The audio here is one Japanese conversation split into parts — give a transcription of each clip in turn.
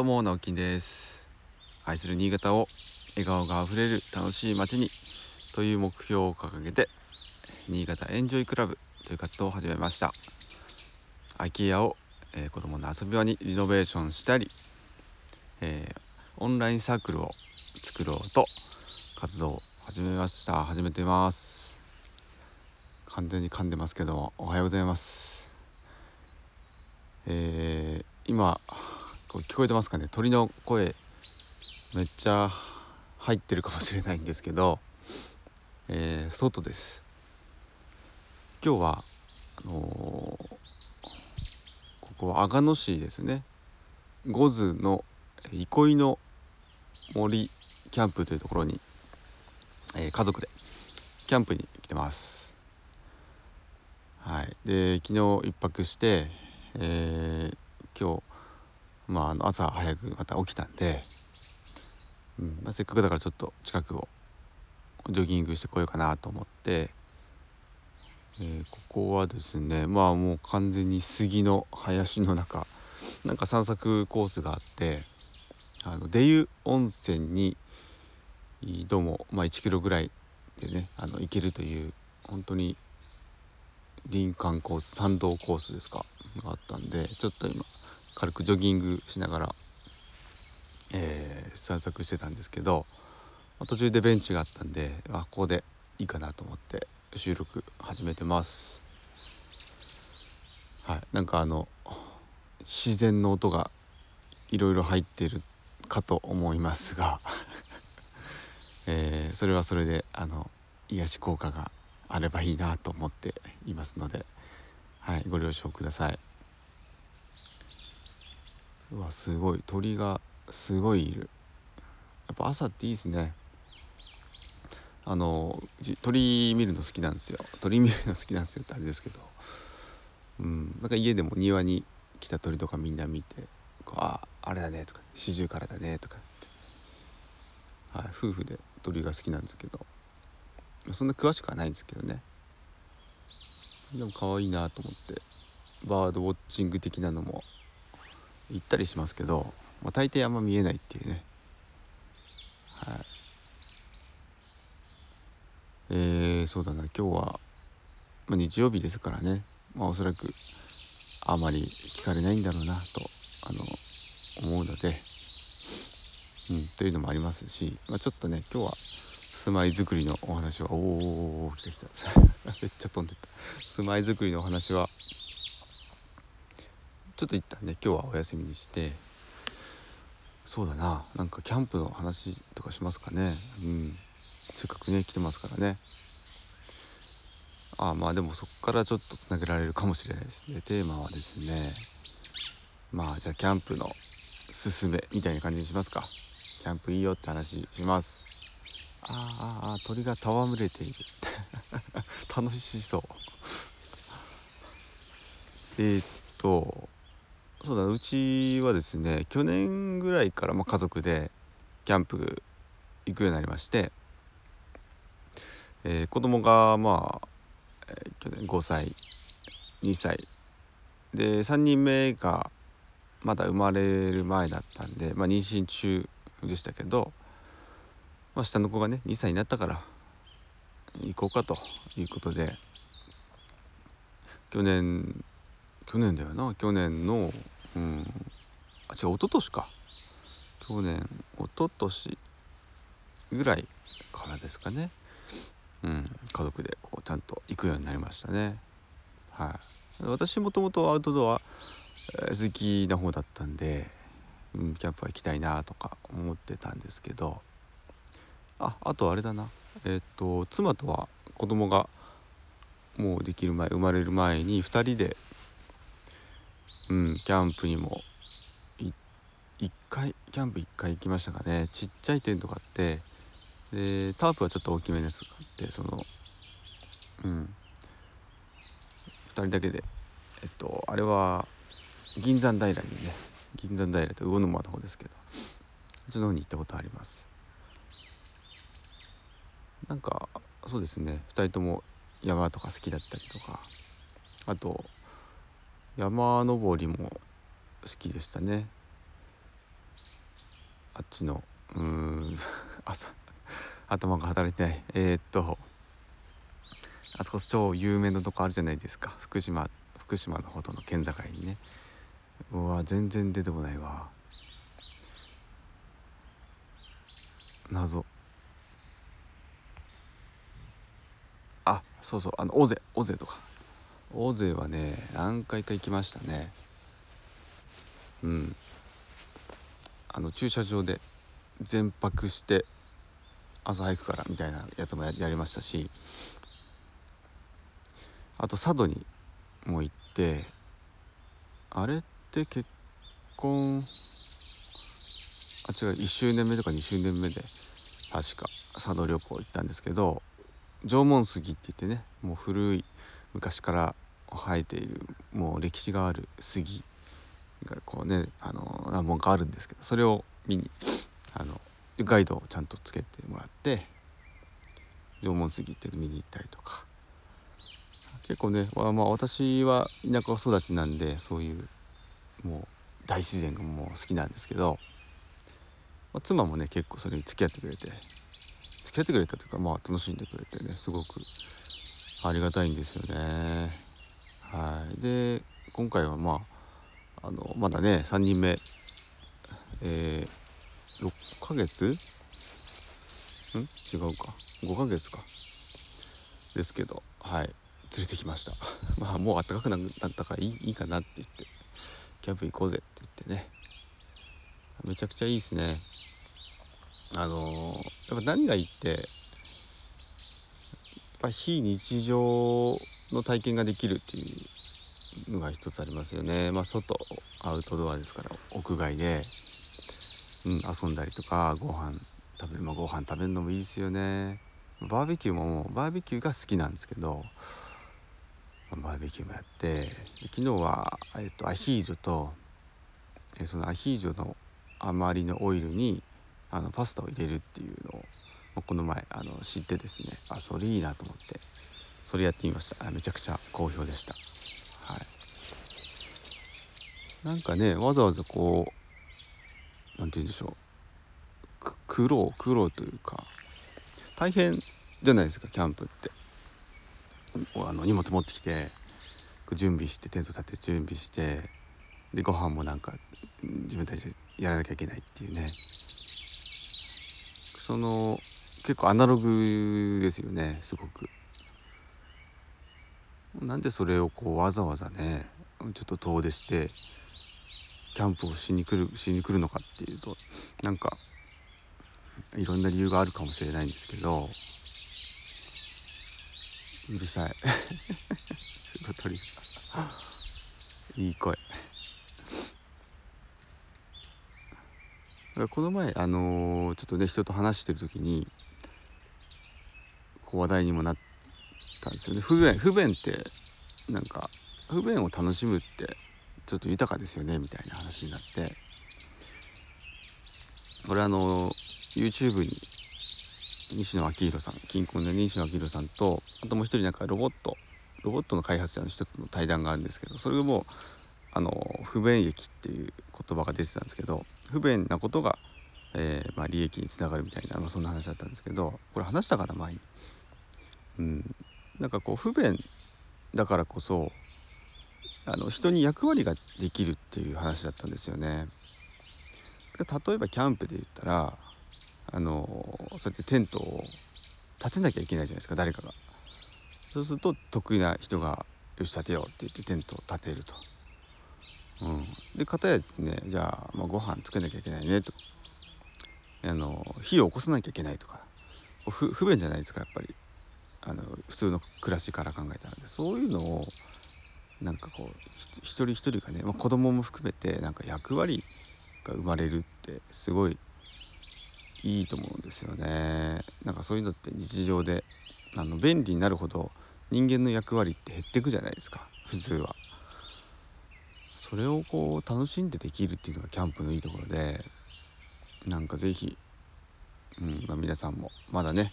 どうも直樹です。愛する新潟を笑顔があふれる楽しい街にという目標を掲げて新潟エンジョイクラブという活動を始めました。空き家を、えー、子供の遊び場にリノベーションしたり、えー、オンラインサークルを作ろうと活動を始めました。始めてます。完全に噛んでますけどもおはようございます。えー、今聞こえてますかね？鳥の声めっちゃ入ってるかもしれないんですけど、えー、外です。今日はあのー、ここは阿賀野市ですね。五津の憩いの森キャンプというところに、えー、家族でキャンプに来てます。はい。で昨日一泊して、えー、今日まあ、あの朝早くまた起きたんで、うんまあ、せっかくだからちょっと近くをジョギングしてこようかなと思って、えー、ここはですねまあもう完全に杉の林の中なんか散策コースがあってあの出湯温泉にどうも、まあ、1キロぐらいでねあの行けるという本当に林間コース山道コースですかがあったんでちょっと今軽くジョギングしながら、えー、散策してたんですけど途中でベンチがあったんであここでいいかなと思って収録始めてます。はい。なんかあの自然の音がいろいろ入っているかと思いますが えー、それはそれであの癒し効果があればいいなと思っていますので、はい、ご了承ください。うわすごい。鳥がすごいいる。やっぱ朝っていいですね。あの鳥見るの好きなんですよ。鳥見るの好きなんですよってあれですけど。うん。なんか家でも庭に来た鳥とかみんな見てこう「ああれだね」とか「四十からだね」とかって、はい、夫婦で鳥が好きなんですけど。そんな詳しくはないんですけどね。でも可愛いなと思って。バードウォッチング的なのも行ったりしますけど、まあ、大抵あんま見えないっていうね。はい。えー、そうだな。今日は、まあ、日曜日ですからね。まあおそらくあまり聞かれないんだろうなとあの思うので、うん、というのもありますし、まあ、ちょっとね今日は住まいづくりのお話はおお来た来た。めっちゃ飛んでった。住まいづくりのお話はちょっと一旦ね今日はお休みにしてそうだななんかキャンプの話とかしますかね。うん。せっかくね来てますからね。ああまあでもそこからちょっとつなげられるかもしれないですね。テーマはですねまあじゃあキャンプのすすめみたいな感じにしますか。キャンプいいよって話します。あああ鳥が戯れている。楽しそう。えっとそうだうちはですね去年ぐらいから、まあ、家族でキャンプ行くようになりまして、えー、子供がまあ、えー、去年5歳2歳。で3人目がまだ生まれる前だったんで、まあ、妊娠中でしたけど、まあ、下の子がね2歳になったから行こうかということで去年去年だよな。去年のうん。あ違う一昨年か。去年一昨年ぐらいからですかね。うん。家族でこうちゃんと行くようになりましたね。はい。私もともとアウトドア好きな方だったんで、うん、キャンプは行きたいなとか思ってたんですけど。ああとあれだな。えっ、と妻とは子供がもうできる前生まれる前に2人でうんキャンプにも。1回キャンプ1回行きましたかね。ちっちゃいテントがあって。でタープはちょっと大きめのやつがあってそのうん。2人だけで。えっとあれは銀山平にね銀山平って魚沼の方ですけどそっちの方に行ったことあります。なんかそうですね。2人とも山とか好きだったりとか。あと山登りも好きでしたね。あっちのうん 朝頭が働いてない。えー、っとあそこ超有名なとこあるじゃないですか。福島福島のほどの県境にね。うわ全然出てこないわ。謎。あそうそうあの尾瀬尾瀬とか。尾瀬はね何回か行きましたね。うん。あの駐車場で全泊して朝早くからみたいなやつもやりましたし。あと佐渡にも行ってあれって結婚あ違う1周年目とか2周年目で確か佐渡旅行行ったんですけど縄文杉って言ってねもう古い昔から生えているもう歴史がある杉がこうねあの何本かあるんですけどそれを見にあのガイドをちゃんとつけてもらって縄文杉っていうの見に行ったりとか。結構ね、まあ、私は田舎育ちなんでそういうもう大自然がもう好きなんですけど、まあ、妻もね結構それに付き合ってくれて付き合ってくれたというかまあ楽しんでくれてねすごくありがたいんですよね。はい。で今回はまああのまだね3人目。えー、6ヶ月？ん？違うか。5ヶ月か。ですけどはい。連れてきました。まあもう暖かくなったからいいいいかなって言って。キャンプ行こうぜって言ってね。めちゃくちゃいいですね。あのー、やっぱ何がいいってぱ非日常の体験ができるっていうのが一つありますよね。まあ外アウトドアですから屋外で、うん、遊んだりとかご飯食べる、まあ、ご飯食べるのもいいですよね。バーベキューもバーベキューが好きなんですけどバーベキューもやって昨日は、えっと、アヒージョと、えそのアヒージョの余りのオイルにあのパスタを入れるっていうのをこの前あの知ってですねあそれいいなと思ってそれやってみました。めちゃくちゃ好評でした。はい。なんかねわざわざこう何て言うんでしょう。苦労苦労というか大変じゃないですかキャンプって。あの荷物持ってきて準備してテント立てて準備してでご飯もなんか自分たちでやらなきゃいけないっていうね。その結構アナログですよねすごく。なんでそれをこうわざわざねちょっと遠出してキャンプをしに来るしに来るのかっていうとなんかいろんな理由があるかもしれないんですけどうるさい。小鳥いい声。この前あのー、ちょっとね人と話してる時にこう話題にもなったんですよ。ね不便不便ってなんか不便を楽しむってちょっと豊かですよねみたいな話になって。これあの YouTube に西野昭弘さん近婚で西野昭弘さんとあともう一人なんかロボットロボットの開発者の人との対談があるんですけどそれもあの不便益っていう言葉が出てたんですけど不便なことが、えー、まあ、利益につながるみたいな、まあ、そんな話だったんですけどこれ話したから前に、うん、なんかこう不便だからこそあの人に役割ができるっていう話だったんですよね。例えばキャンプで言ったらあのそうやってテントを立てなきゃいけないじゃないですか誰かが。そうすると得意な人が「よし立てよう」って言ってテントを立てると。うん、で片やですねじゃあ、まあ、ご飯作らなきゃいけないねとあの火を起こさなきゃいけないとか不便じゃないですかやっぱり通の暮らしから考えたらでそういうのをなんかこう一人一人がね、まあ、子供も含めてなんか役割が生まれるってすごいいいと思うんですよね。なんかそういうのって日常であの便利になるほど人間の役割って減ってくじゃないですか普通は。それをこう楽しんでできるっていうのがキャンプのいいところでなんか是非、うんまあ、皆さんもまだね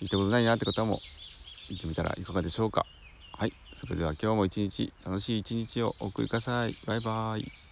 行ったことないなって方も行ってみたらいかがでしょうか。はいそれでは今日も一日楽しい一日をお送りください。バイバーイ。